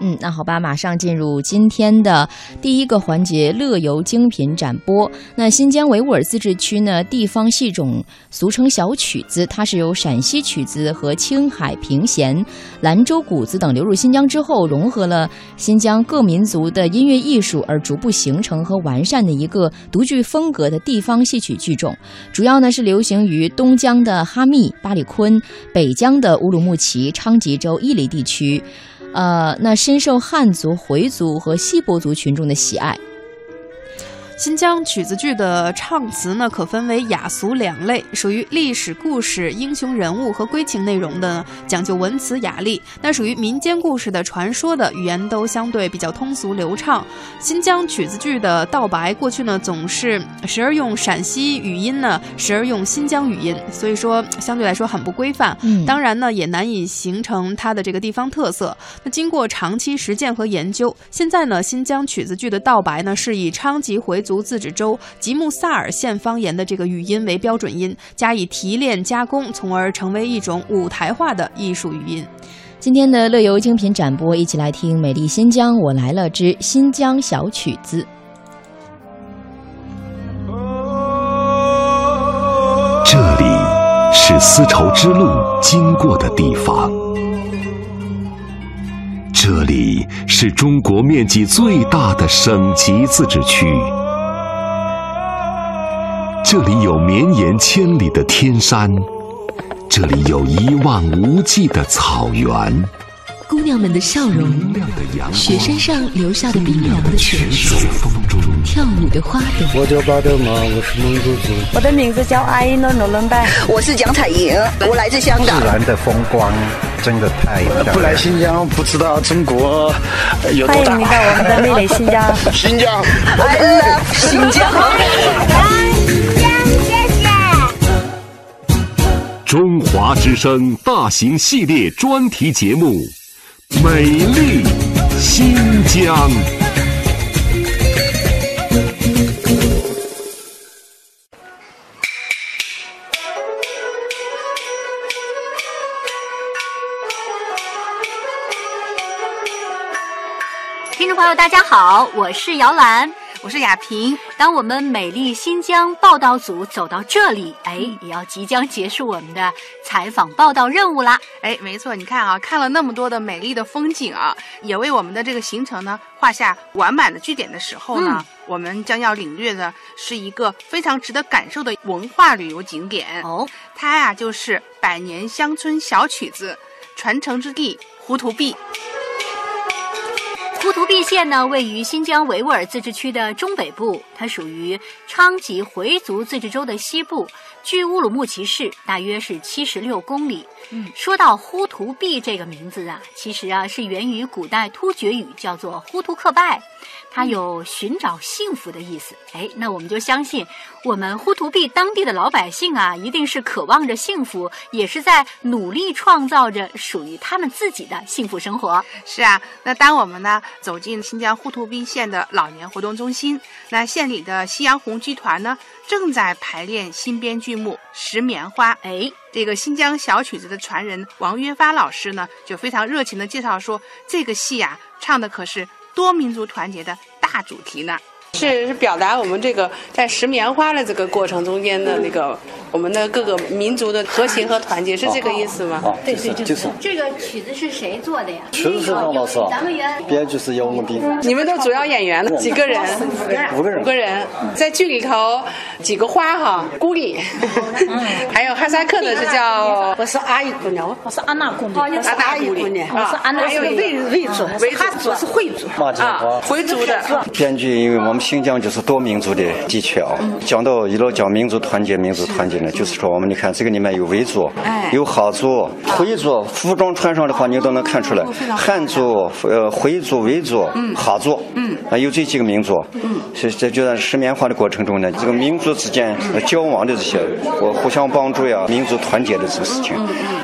嗯，那好吧，马上进入今天的第一个环节——乐游精品展播。那新疆维吾尔自治区呢，地方戏种俗称小曲子，它是由陕西曲子和青海平弦、兰州鼓子等流入新疆之后，融合了新疆各民族的音乐艺术，而逐步形成和完善的一个独具风格的地方戏曲剧种。主要呢是流行于东疆的哈密、巴里坤，北疆的乌鲁木齐、昌吉州、伊犁地区。呃，那深受汉族、回族和锡伯族群众的喜爱。新疆曲子剧的唱词呢，可分为雅俗两类，属于历史故事、英雄人物和归情内容的，讲究文词雅丽；那属于民间故事的、传说的，语言都相对比较通俗流畅。新疆曲子剧的道白过去呢，总是时而用陕西语音呢，时而用新疆语音，所以说相对来说很不规范。嗯当然呢，也难以形成它的这个地方特色。那经过长期实践和研究，现在呢，新疆曲子剧的道白呢是以昌吉回族自治州吉木萨尔县方言的这个语音为标准音，加以提炼加工，从而成为一种舞台化的艺术语音。今天的乐游精品展播，一起来听《美丽新疆我来了之新疆小曲子》。这里是丝绸之路经过的地方，这里是中国面积最大的省级自治区，这里有绵延千里的天山，这里有一望无际的草原。姑娘们的笑容，雪山上留下的冰凉的泉水，在风中跳舞的花朵，我叫巴德玛，我是蒙古族。我的名字叫阿依诺诺伦拜，我是蒋彩莹，我来自香港自。然的风光真的太漂亮不来新疆不知道中国呃有多大欢迎。你到我们的美丽新疆。新疆，I love 新疆。中华之声大型系列专题节目《美丽新疆》。听众朋友，大家好，我是姚兰。我是雅萍，当我们美丽新疆报道组走到这里，哎，也要即将结束我们的采访报道任务啦。哎，没错，你看啊，看了那么多的美丽的风景啊，也为我们的这个行程呢画下完满的句点的时候呢，我们将要领略的是一个非常值得感受的文化旅游景点。哦，它呀就是百年乡村小曲子传承之地胡图壁。呼图壁县呢，位于新疆维吾尔自治区的中北部，它属于昌吉回族自治州的西部，距乌鲁木齐市大约是七十六公里。嗯，说到呼图壁这个名字啊，其实啊是源于古代突厥语，叫做呼图克拜，它有寻找幸福的意思。哎，那我们就相信我们呼图壁当地的老百姓啊，一定是渴望着幸福，也是在努力创造着属于他们自己的幸福生活。是啊，那当我们呢走进新疆呼图壁县的老年活动中心，那县里的夕阳红剧团呢正在排练新编剧目《石棉花》。哎，这个新疆小曲子的传人王约发老师呢，就非常热情的介绍说，这个戏呀、唱的可是多民族团结的大主题呢。是是表达我们这个在拾棉花的这个过程中间的那个我们的各个民族的和谐和团结，是这个意思吗？对对，就是这个曲子是谁做的呀？曲子是张老师啊咱们原编剧是姚文斌，你们都主要演员几个人？五个人五个人在剧里头几个花哈，孤里，还有哈萨克的是叫我是阿姨姑娘，我是安娜姑娘，阿达姑姑娘，我是安娜还有维维族，维族是回族。马金啊花。回族的。编剧，因为我们新疆就是多民族的地区啊，讲到一路讲民族团结，民族团结呢，就是说我们你看这个里面有维族哎，有哈族、回族，服装穿上的话你都能看出来，汉族、呃回族、维族、哈族，嗯，啊有这几个民族，嗯，是在就在石棉花的过程中呢，这个民族之间呃交往的这些，我互相帮助呀，民族团结的这个事情。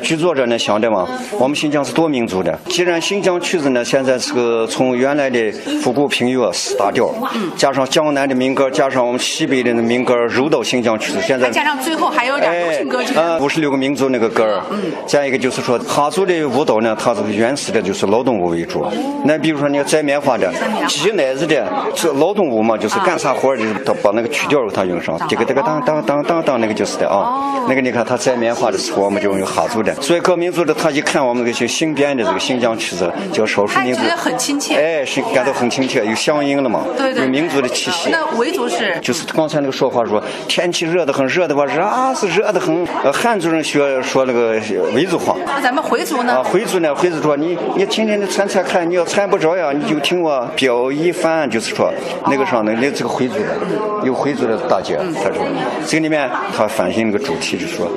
剧作者呢想的嘛，我们新疆是多民族的，既然新疆曲子呢现在是个从原来的复古平乐四大调，加加上江南的民歌，加上我们西北的民歌，揉到新疆曲子。现在加上最后还有点流行歌曲。啊，五十六个民族那个歌儿。嗯。再一个就是说，哈族的舞蹈呢，它这个原始的就是劳动舞为主。那比如说你要摘棉花的，挤奶子的，这劳动舞嘛，就是干啥活儿的，他把那个曲调给它用上，这个这个当当当当当，那个就是的啊。那个你看他摘棉花的时候，我们就用哈族的。所以各民族的他一看我们这些新编的这个新疆曲子，叫少数民族。很亲切。哎，是感到很亲切，有乡音了嘛？对对。有民族的气息。那维族是？就是刚才那个说话说，天气热得很，热的话热是热得很。呃，汉族人学说那个维族话。那咱们回族呢？啊，回族呢？回族说你你天天的参参看，你要参不着呀，你就听我表一番，就是说那个上的那这个回族的，有回族的大姐，她说这个里面她反映那个主题就是说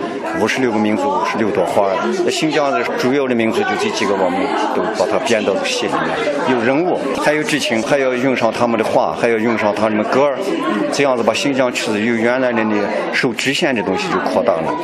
五十六个民族，五十六朵花。新疆的主要的民族就这几个，我们都把它编到戏里面，有人物，还有剧情，还要用上他们的话，还要用上他们的歌儿，这样子把新疆曲子由原来的那受局限的东西就扩大了，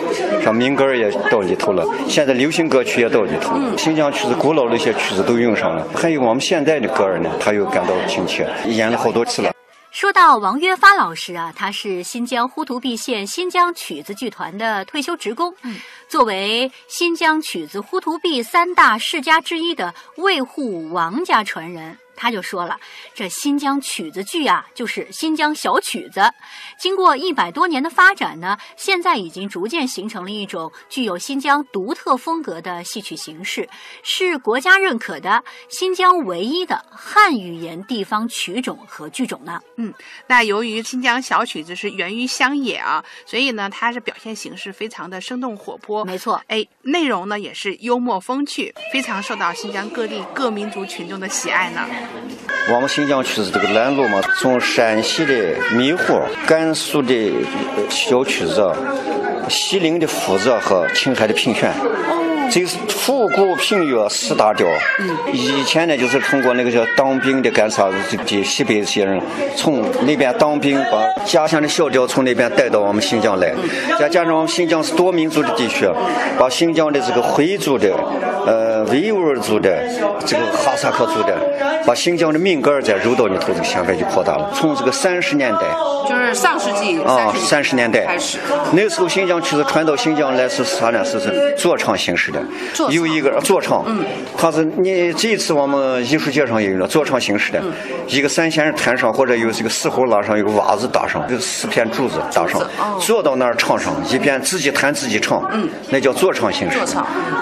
像民歌也到里头了，现在流行歌曲也到里头，新疆曲子古老的一些曲子都用上了，还有我们现在的歌儿呢，他又感到亲切，演了好多次了。说到王约发老师啊，他是新疆呼图壁县新疆曲子剧团的退休职工。嗯，作为新疆曲子呼图壁三大世家之一的卫护王家传人。他就说了，这新疆曲子剧啊，就是新疆小曲子。经过一百多年的发展呢，现在已经逐渐形成了一种具有新疆独特风格的戏曲形式，是国家认可的新疆唯一的汉语言地方曲种和剧种呢。嗯，那由于新疆小曲子是源于乡野啊，所以呢，它是表现形式非常的生动活泼。没错，哎，内容呢也是幽默风趣，非常受到新疆各地各民族群众的喜爱呢。我们新疆曲子这个拦路嘛，从陕西的迷糊、甘肃的小曲子、西陵的斧子和青海的平旋。这是复古平乐四大调。嗯，以前呢，就是通过那个叫当兵的干啥的，这西北这些人从那边当兵，把家乡的小调从那边带到我们新疆来。再加上我们新疆是多民族的地区，把新疆的这个回族的、呃维吾尔族的、这个哈萨克族的，把新疆的民歌再揉到里头，这个现在就扩大了。从这个三十年代，就是上世纪啊三十年代开始，那时候新疆曲子传到新疆来是啥呢？是是坐唱形式的。有一个坐唱，嗯，他是你这一次我们艺术节上也有了坐唱形式的，一个三弦弹上或者有这个四胡拉上，有个瓦子搭上，有四片柱子搭上，坐到那儿唱上，一边自己弹自己唱，嗯，那叫坐唱形式，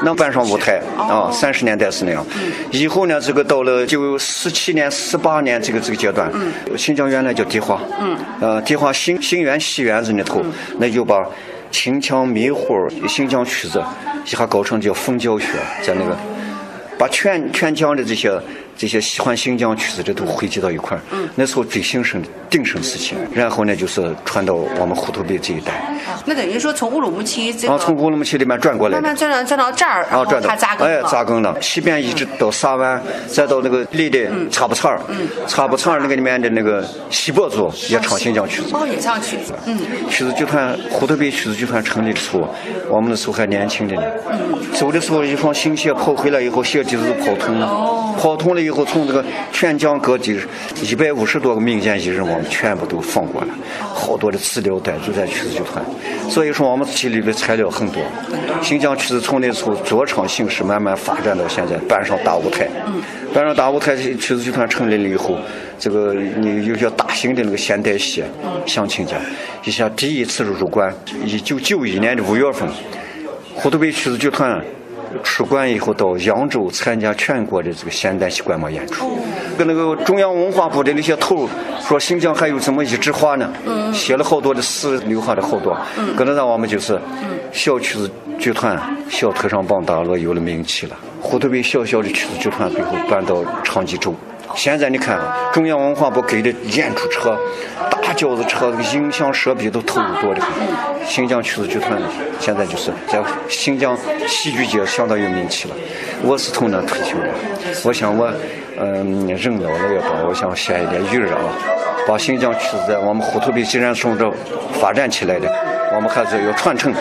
能搬上舞台啊。三十年代是那样，以后呢，这个到了就十七年、十八年这个这个阶段，嗯，新疆原来叫迪化，嗯，呃，迪化新新园戏园子里头，那就把。秦腔、迷糊、新疆曲子，一下搞成叫风教学，在那个把全全疆的这些。这些喜欢新疆曲子的都汇集到一块儿，那时候最兴盛的鼎盛时期，然后呢就是传到我们呼图壁这一带。那等于说从乌鲁木齐这个，从乌鲁木齐里面转过来，慢慢转到转到这儿，然后它扎根了。哎，扎根了，西边一直到沙湾，再到那个离的查布查尔，察布查尔那个里面的那个锡伯族也唱新疆曲子。哦，也唱曲子。嗯，曲子剧团胡图壁曲子剧团成立的时候，我们那时候还年轻的呢。嗯，走的时候一双新鞋跑回来以后，鞋底子跑通了，跑通了。以后从这个全疆各地一百五十多个民间艺人，我全部都放过了，好多的资料带就在曲子剧团。所以说我们积累的材料很多。新疆曲子从那时候坐唱形式慢慢发展到现在，搬上大舞台。搬上大舞台，曲子剧团成立了以后，这个你有些大型的那个现代戏、相亲家，一下第一次入关，一九九一年的五月份，呼图壁曲子剧团。出关以后到扬州参加全国的这个现代戏观摩演出，跟那个中央文化部的那些头说新疆还有这么一枝花呢，写了好多的诗，留下了好多，跟着让我们就是小曲子剧团小特上帮大了有了名气了，胡同北小小的曲子剧团最后搬到长吉州。现在你看，中央文化部给的演出车、大轿子车、音响设备都投入多的很。新疆曲子剧团现在就是在新疆戏剧界相当有名气了。我是从那退休的，我想我，嗯，人老了也罢，我想写一点余热啊，把新疆曲子在我们呼图壁既然从这发展起来的，我们还是要传承，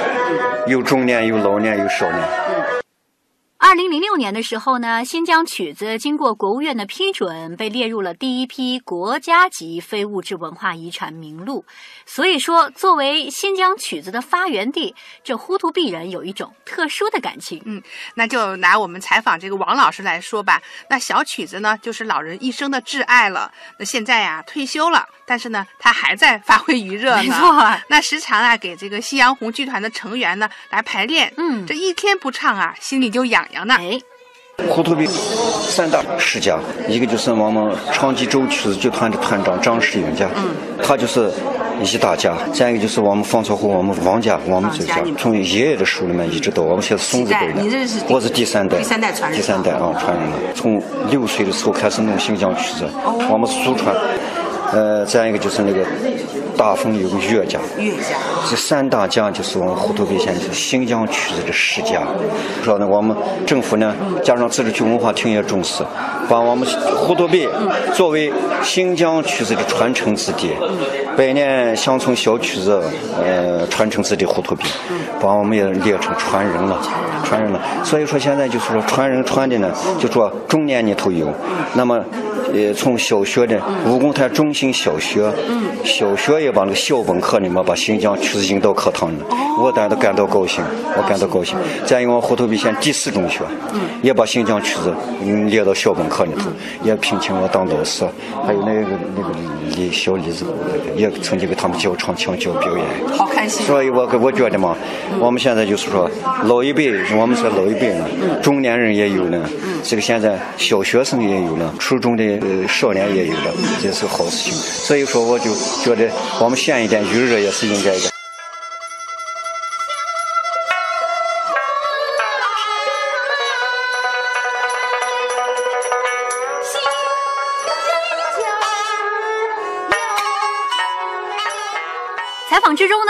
有中年，有老年，有少年。二零零六年的时候呢，新疆曲子经过国务院的批准，被列入了第一批国家级非物质文化遗产名录。所以说，作为新疆曲子的发源地，这呼图壁人有一种特殊的感情。嗯，那就拿我们采访这个王老师来说吧。那小曲子呢，就是老人一生的挚爱了。那现在呀，退休了，但是呢，他还在发挥余热呢。没错，那时常啊，给这个夕阳红剧团的成员呢来排练。嗯，这一天不唱啊，心里就痒。哎，呼图壁三大世家，一个就是我们昌吉州曲子剧团的团长张世勇家，嗯，他就是一大家；再一个就是我们方草湖，我们王家，我们这家从爷爷的手里面一直到我们现在孙子辈的，我是第三代，第三代传人，第三代啊传人了。从六岁的时候开始弄新疆曲子，我们祖传。呃，再一个就是那个大丰有个岳家，岳家，这三大家就是我们呼图壁县是新疆曲子的世家。说呢，我们政府呢，加上自治区文化厅也重视，把我们呼图壁作为新疆曲子的传承之地，百年乡村小曲子呃传承之地呼图壁，把我们也列成传人了，传人了。所以说现在就是说传人传的呢，就说中年里头有，那么。呃，从小学的武功台中心小学，小学也把那个校本课里面把新疆曲子引到课堂里，我当然感到高兴，我感到高兴。再一个，呼图壁县第四中学，也把新疆曲子嗯列到校本课里头，也聘请我当老师，还有那个那个李小李子，也曾经给他们教唱腔、教表演。好开心。所以我我觉得嘛，我们现在就是说，老一辈，我们说老一辈呢，中年人也有了，这个现在小学生也有了，初中的。呃，少年也有了，这是好事情。所以说，我就觉得我们献一点余热也是应该的。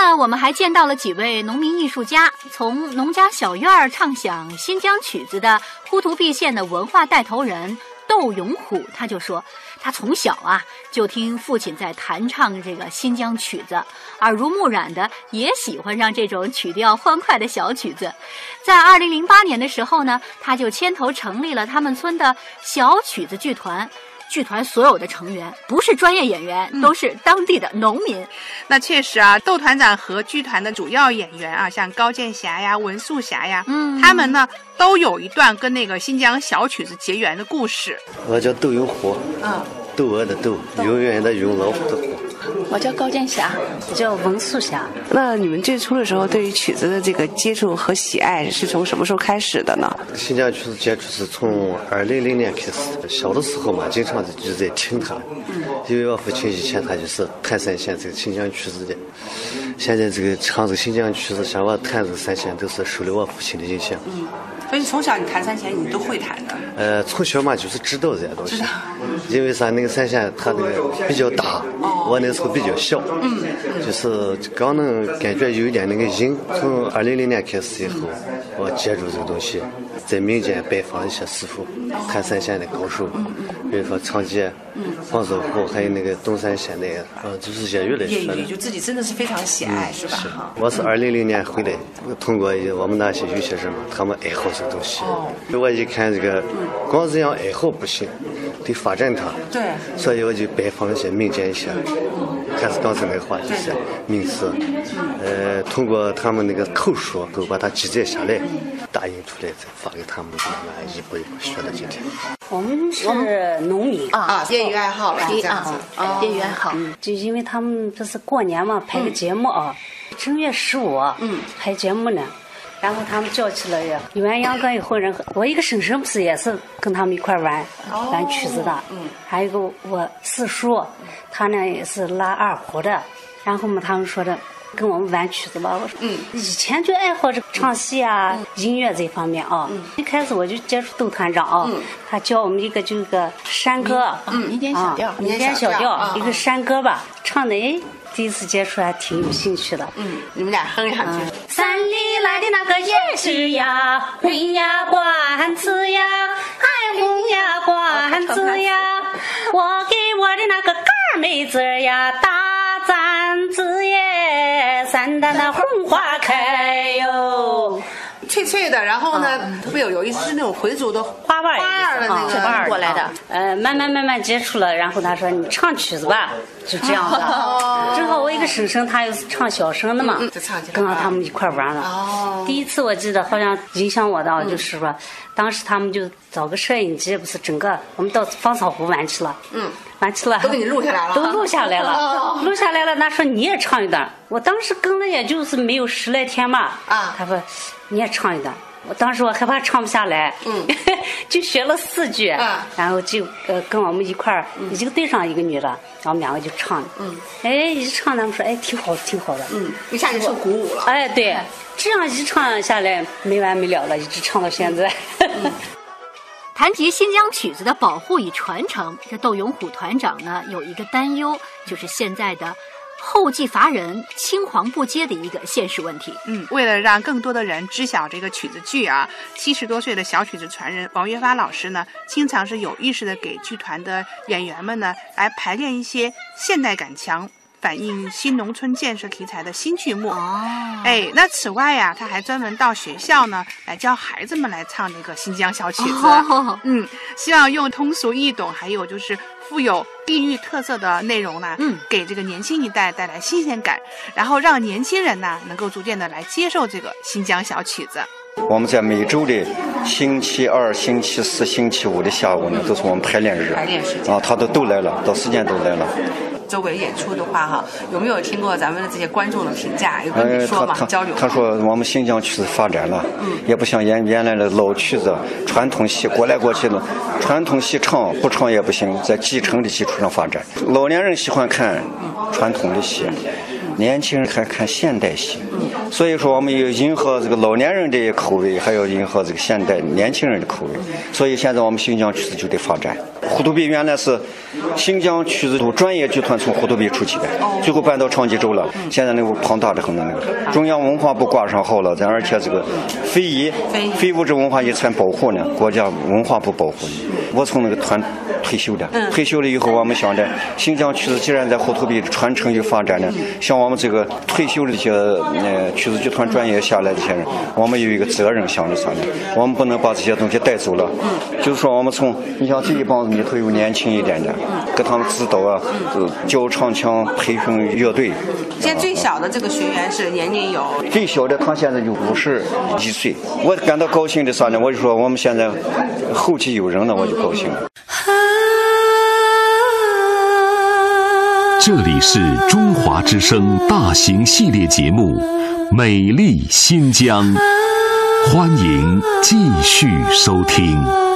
呢，我们还见到了几位农民艺术家，从农家小院儿唱响新疆曲子的呼图壁县的文化带头人。窦永虎他就说，他从小啊就听父亲在弹唱这个新疆曲子，耳濡目染的也喜欢上这种曲调欢快的小曲子。在二零零八年的时候呢，他就牵头成立了他们村的小曲子剧团。剧团所有的成员不是专业演员，都是当地的农民。那确实啊，窦团长和剧团的主要演员啊，像高建霞呀、文素霞呀，嗯，他们呢都有一段跟那个新疆小曲子结缘的故事。我叫窦永虎，啊，窦娥的窦，永远的永，老虎的虎。我叫高建霞，我叫文素霞。那你们最初的时候，对于曲子的这个接触和喜爱是从什么时候开始的呢？新疆曲子接触是从二零零年开始。小的时候嘛，经常就在听他，因为我父亲以前他就是弹三弦这个新疆曲子的。现在这个唱这个新疆曲子，像我弹这个三弦，都是受了我父亲的影响。嗯所以从小你弹三弦，你都会弹的。呃，从小嘛就是知道这些东西。因为啥？那个三弦它那个比较大，我那时候比较小，就是刚能感觉有一点那个瘾。从二零零年开始以后，我接触这个东西，在民间拜访一些师傅，看三线的高手，比如说长街、黄守虎，还有那个东山县的，呃，就是业余来说的。就自己真的是非常喜爱，是吧？是。我是二零零年回来，通过我们那些有些人嘛，他们爱好这个东西，我一看这个，光这样爱好不行。得发展它，对，所以我就拜访一些民间一些，还是刚才那个话，就是名词，呃，通过他们那个口述，都把它记载下来，打印出来，再发给他们，慢慢一步一步学到今天。我们是农民。啊，业余爱好了，这样子，业余爱好，就因为他们这是过年嘛，拍个节目啊，正月十五，嗯，拍节目呢。然后他们叫起来了元阳哥一伙人，我一个婶婶不是也是跟他们一块玩玩曲子的，嗯，还有个我四叔，他呢也是拉二胡的，然后嘛他们说的跟我们玩曲子吧，我说嗯，以前就爱好这唱戏啊，音乐这方面啊，一开始我就接触窦团长啊，他教我们一个就个山歌，嗯，民间小调，民间小调，一个山歌吧，唱的哎。第一次接触还挺有兴趣的。嗯，你们俩哼两句。山里来的那个野是呀，红呀管子呀，哎红呀管子呀，我给我的那个干妹子呀打簪子耶，山丹那红花开哟，脆脆的，然后呢特别有有意思，是那种回族的花瓣花儿的那个花儿过来的。呃，慢慢慢慢接触了，然后他说你唱曲子吧，就这样的。正好我一个婶婶，她又是唱小生的嘛，跟着他们一块玩了。第一次我记得好像影响我的就是说，当时他们就找个摄影机，不是整个我们到芳草湖玩去了。嗯。完去了，都给你录下来了，都录下来了，录下来了。那说你也唱一段，我当时跟了也就是没有十来天嘛。啊，他说你也唱一段，我当时我害怕唱不下来，嗯，就学了四句，然后就呃跟我们一块儿，一个队上一个女的，然后两个就唱，嗯，哎一唱他们说哎挺好挺好的，嗯，一下就受鼓舞了。哎对，这样一唱下来没完没了了，一直唱到现在。谈及新疆曲子的保护与传承，这窦永虎团长呢有一个担忧，就是现在的后继乏人、青黄不接的一个现实问题。嗯，为了让更多的人知晓这个曲子剧啊，七十多岁的小曲子传人王月发老师呢，经常是有意识的给剧团的演员们呢来排练一些现代感强。反映新农村建设题材的新剧目。哦，哎，那此外呀，他还专门到学校呢来教孩子们来唱这个新疆小曲子，嗯，希望用通俗易懂，还有就是富有地域特色的内容呢，嗯，给这个年轻一代带来新鲜感，然后让年轻人呢能够逐渐的来接受这个新疆小曲子。我们在每周的星期二、星期四、星期五的下午呢，都是我们排练日，排练时间。啊，他都都来了，到时间都来了。周围演出的话，哈，有没有听过咱们的这些观众的评价？有跟你说嘛？交流？他说我们新疆曲子发展了，嗯也不像原原来的老曲子、传统戏过来过去的，传统戏唱不唱也不行，在继承的基础上发展。老年人喜欢看传统的戏。年轻人还看现代戏，所以说我们要迎合这个老年人的口味，还要迎合这个现代年轻人的口味。所以现在我们新疆曲子就得发展。呼图壁原来是新疆曲子专业剧团从呼图壁出去的，最后搬到昌吉州了。现在那个庞大的很那个，中央文化部挂上号了，咱而且这个非遗、非物质文化遗产保护呢，国家文化部保护呢。我从那个团退休的，退休了以后，我们想着新疆曲子既然在呼图壁传承与发展呢，像我。我们这个退休的这些呃曲子剧团专业下来这些人，我们有一个责任想着啥呢？我们不能把这些东西带走了。就是说，我们从你像这一帮子里头有年轻一点的，给他们指导啊，教唱腔、培训乐队。现在最小的这个学员是年龄有？最小的他现在就五十一岁。我感到高兴的啥呢？我就说我们现在后期有人了，我就高兴了。这里是中华之声大型系列节目《美丽新疆》，欢迎继续收听。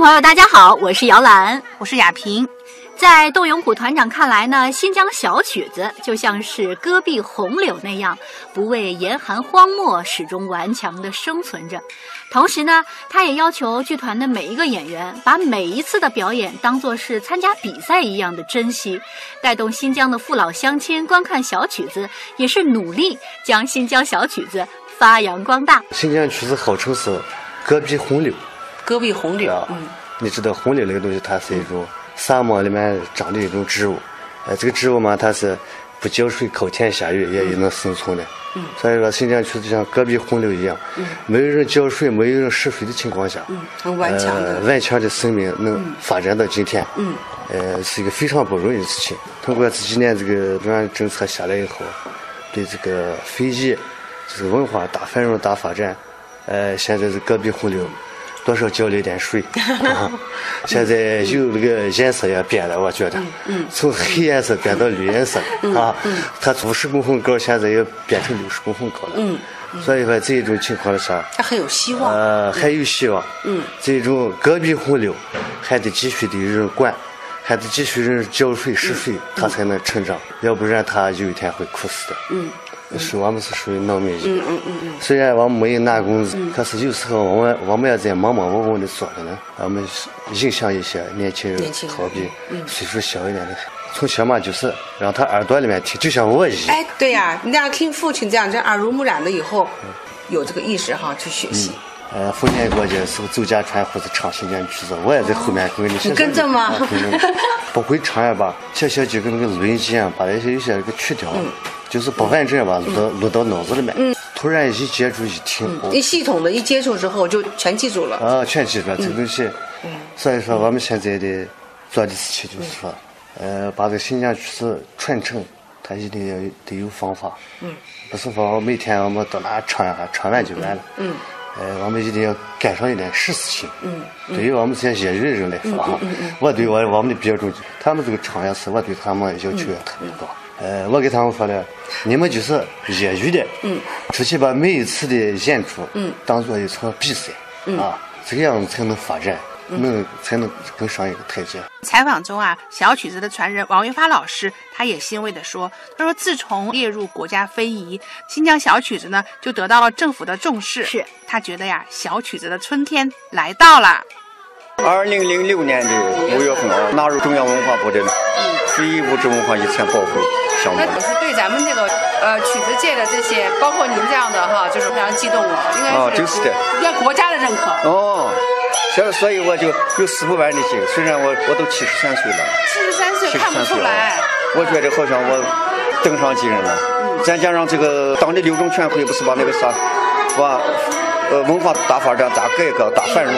朋友，大家好，我是姚兰，我是雅萍。在窦永虎团长看来呢，新疆小曲子就像是戈壁红柳那样，不畏严寒荒漠，始终顽强地生存着。同时呢，他也要求剧团的每一个演员，把每一次的表演当作是参加比赛一样的珍惜，带动新疆的父老乡亲观看小曲子，也是努力将新疆小曲子发扬光大。新疆曲子号称是戈壁红柳。戈壁红柳，嗯，你知道红柳那个东西，它是一种沙漠里面长的一种植物，呃，这个植物嘛，它是不浇水、靠天下雨也也能生存的，嗯，所以说新疆区就像戈壁红柳一样，嗯，没有人浇水、没有人施肥的情况下，嗯，很顽强的，顽强的生命能发展到今天，嗯，呃，是一个非常不容易的事情。通过这几年这个中央政策下来以后，对这个非遗就是文化大繁荣、大发展，呃，现在是戈壁红柳。多少浇了一点水，现在有那个颜色也变了，我觉得，从黑颜色变到绿颜色啊，它五十公分高，现在也变成六十公分高了。所以说这种情况下，它还有希望。呃，还有希望。嗯，这种戈壁红柳还得继续的有人管，还得继续人浇水施肥，它才能成长，要不然它有一天会枯死的。嗯。属我们是属于农民级。嗯嗯嗯嗯。虽然我们没有拿工资，可是有时候我们我们也在忙忙碌碌的做着呢，我们影响一些年轻人逃避，岁数小一点的。从小嘛就是让他耳朵里面听，就像我一样。哎，对呀，你要听父亲这样，这耳濡目染的以后，有这个意识哈，去学习。呃，逢年过节时候走家串户子唱新年曲子，我也在后面跟着。你跟着吗？不会唱也罢，这些就跟那个录音机一样，把那些有些给去掉，就是不完整吧，录到录到脑子里面。嗯。突然一接触一听，一系统的一接触之后就全记住了。啊，全记住了这个东西。嗯。所以说我们现在的做的事情就是说，呃，把这个新疆曲子传承，它一定要得有方法。嗯。不是说每天我们到哪唱一下，唱完就完了。嗯。呃，我们一定要干上一点实事情。嗯，对于我们这些业余的人来说啊，我对我我们的标准，他们这个唱也是，我对他们要求也特别高。呃，我给他们说了，你们就是业余的，嗯，出去把每一次的演出，嗯，当做一场比赛，啊，这个样子才能发展。能才能更上一个台阶。采访中啊，小曲子的传人王云发老师，他也欣慰地说：“他说自从列入国家非遗，新疆小曲子呢就得到了政府的重视。是他觉得呀，小曲子的春天来到了。”二零零六年的五月份啊，纳入中央文化部的非遗物质文化遗产保护项目。那我是对咱们这个呃曲子界的这些，包括您这样的哈，就是非常激动了。应该是就是的，要国家的认可。哦。所以，所以我就有四不完的劲。虽然我我都七十三岁了，七十三岁看不出来。我觉得好像我登上几人了。再加上这个党的六中全会不是把那个啥，把呃文化大发展、大改革、大繁荣，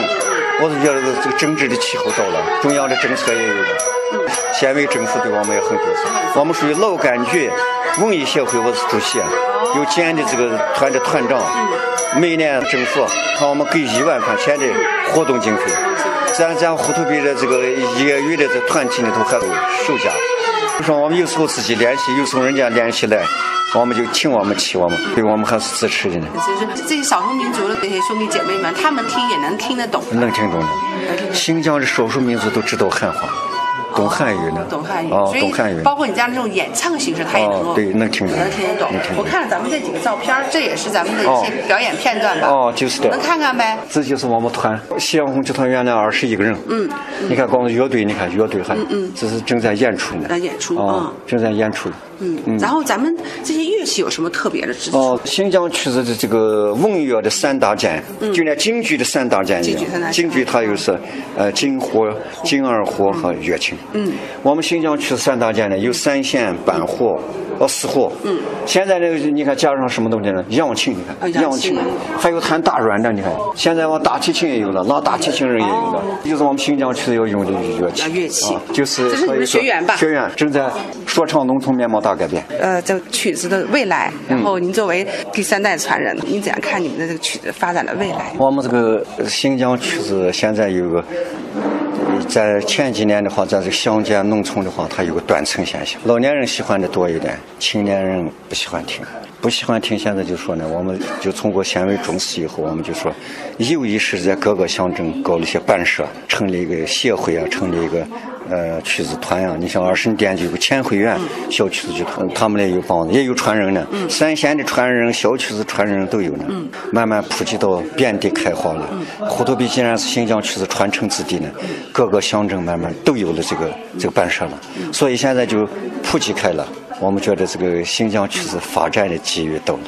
我是觉得这个政治的气候到了，中央的政策也有了。县委政府对我们也很重视。我们属于老干局文艺协会，我是主席，有建的这个团的团长。每年政府看我们给一万块钱的活动经费，咱咱呼图壁的这个业余的这团体里头还有首家。就说我们有时候自己联系，有时候人家联系来，我们就请我们请我们，对我们还是支持的呢。就是这些少数民族的这些兄弟姐妹们，他们听也能听得懂。能听懂的，新疆的少数民族都知道汉话。懂汉语呢？懂汉语，哦，懂汉语。包括你家那种演唱形式，他也能够对，能听懂，能听得懂。我看了咱们这几个照片，这也是咱们的一些表演片段吧？哦，就是的。能看看呗？这就是我们团夕阳红剧团原来二十一个人。嗯。你看，光乐队，你看乐队还，嗯嗯，这是正在演出呢。在演出啊，正在演出。嗯，然后咱们这些乐器有什么特别的之处？哦，新疆曲子的这个文乐的三大件，就连京剧的三大件一样。京剧它又是呃京胡、京二胡和乐琴。嗯，我们新疆曲子三大件呢，有三弦、板胡。哦，四胡。嗯。现在这个你看加上什么东西呢？扬琴，你看扬琴，还有弹大软的，你看。现在我大提琴也有了，拉大提琴人也有了，就是我们新疆曲子要用的乐器。乐器。就是这是你的学员吧？学员正在说唱农村面貌大改变。呃，这曲子的未来，然后您作为第三代传人，您怎样看你们的这个曲子发展的未来？我们这个新疆曲子现在有个。在前几年的话，在这个乡间农村的话，它有个断层现象，老年人喜欢的多一点，青年人不喜欢听，不喜欢听。现在就说呢，我们就通过县委重视以后，我们就说，有意识在各个乡镇搞了一些办社，成立一个协会啊，成立一个。呃，曲子团呀，你像二神殿就有个千惠园小曲子剧团，他们那有帮子，也有传人呢。三线的传人、小曲子传人都有呢。慢慢普及到遍地开花了。胡图壁既然是新疆曲子传承之地呢，各个乡镇慢慢都有了这个这个办社了，所以现在就普及开了。我们觉得这个新疆曲子发展的机遇到了。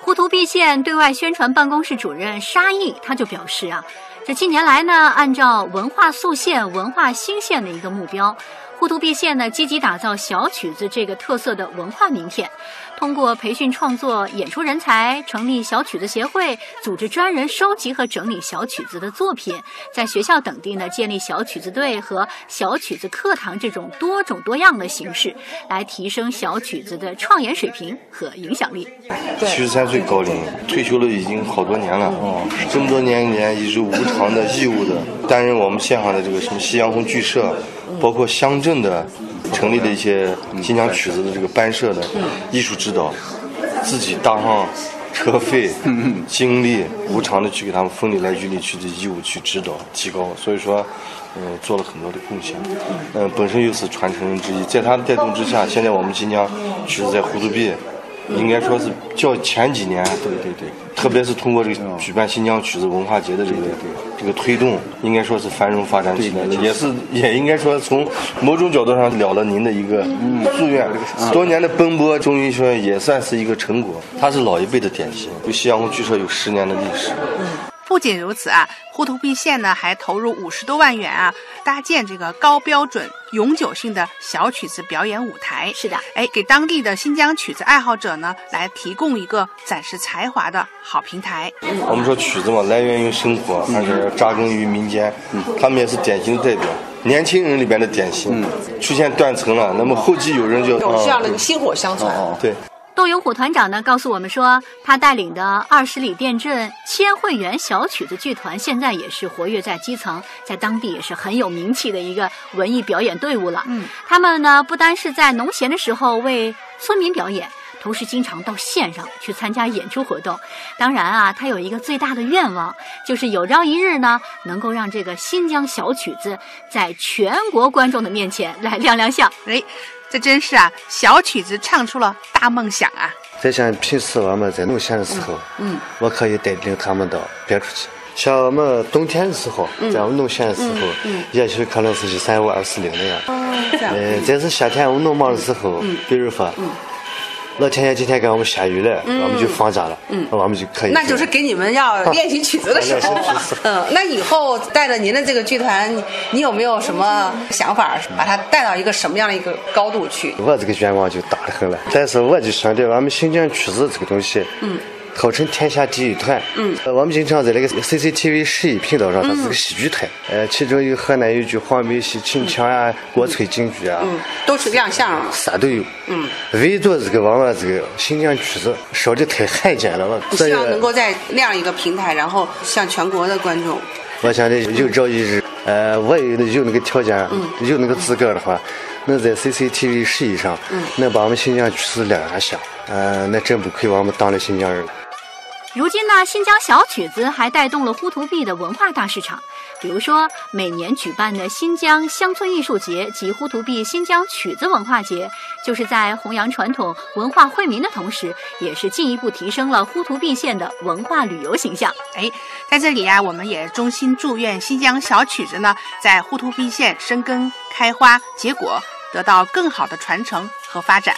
胡图壁县对外宣传办公室主任沙毅他就表示啊。这近年来呢，按照文化塑县、文化兴县的一个目标。呼图壁县呢，积极打造小曲子这个特色的文化名片，通过培训创作演出人才，成立小曲子协会，组织专人收集和整理小曲子的作品，在学校等地呢建立小曲子队和小曲子课堂这种多种多样的形式，来提升小曲子的创演水平和影响力。七十三岁高龄，退休了已经好多年了哦，这么多年间一直无偿的义务的担任我们县上的这个什么夕阳红剧社。包括乡镇的成立的一些新疆曲子的这个班社的艺术指导，自己搭上车费、精力，无偿的去给他们风里来雨里去的义务去指导提高，所以说，嗯，做了很多的贡献。嗯，本身又是传承人之一，在他的带动之下，现在我们新疆曲子在呼图壁，应该说是较前几年，对对对，特别是通过这个举办新疆曲子文化节的这个这个推动，应该说是繁荣发展起来了，也是也应该说从某种角度上了了您的一个夙愿，多年的奔波，终于说也算是一个成果。它是老一辈的典型，就夕阳红剧社有十年的历史。不仅如此啊，呼图壁县呢还投入五十多万元啊，搭建这个高标准、永久性的小曲子表演舞台。是的，哎，给当地的新疆曲子爱好者呢来提供一个展示才华的好平台。我们说曲子嘛，来源于生活，而且扎根于民间，他们也是典型的代表。年轻人里边的典型，嗯出现断层了，那么后继有人就有这样的薪火相传。对。窦永虎团长呢告诉我们说，他带领的二十里店镇千惠园小曲子剧团，现在也是活跃在基层，在当地也是很有名气的一个文艺表演队伍了。嗯，他们呢不单是在农闲的时候为村民表演，同时经常到县上去参加演出活动。当然啊，他有一个最大的愿望，就是有朝一日呢，能够让这个新疆小曲子在全国观众的面前来亮亮相。哎。这真是啊，小曲子唱出了大梦想啊！在像平时我们在农闲的时候，嗯，我可以带领他们到别处去。像我们冬天的时候，在我们农闲的时候，嗯也许可能是一三五二四零那样。嗯，这是夏天我们农忙的时候，比如说。老天爷今天给我们下雨了，我们就放假了，嗯我们就可以。那就是给你们要练习曲子的时候。嗯，那以后带着您的这个剧团，你有没有什么想法，把它带到一个什么样的一个高度去？我这个愿望就大得很了，但是我就想着我们新疆曲子这个东西，嗯。号称天下第一团。嗯，我们经常在那个 CCTV 十一频道上，它是个戏剧台。呃，其中有河南豫剧、黄梅戏、秦腔啊、国粹京剧啊，嗯都是亮相了，啥都有。嗯，唯独这个往往这个新疆曲子烧的太罕见了。我希望能够在那样一个平台，然后向全国的观众。我想的有朝一日，呃，我有有那个条件，有那个资格的话，能在 CCTV 十一上，能把我们新疆曲子亮下相，呃，那真不愧我们当了新疆人。如今呢，新疆小曲子还带动了呼图壁的文化大市场。比如说，每年举办的新疆乡村艺术节及呼图壁新疆曲子文化节，就是在弘扬传统文化惠民的同时，也是进一步提升了呼图壁县的文化旅游形象。哎，在这里呀，我们也衷心祝愿新疆小曲子呢，在呼图壁县生根开花结果，得到更好的传承和发展。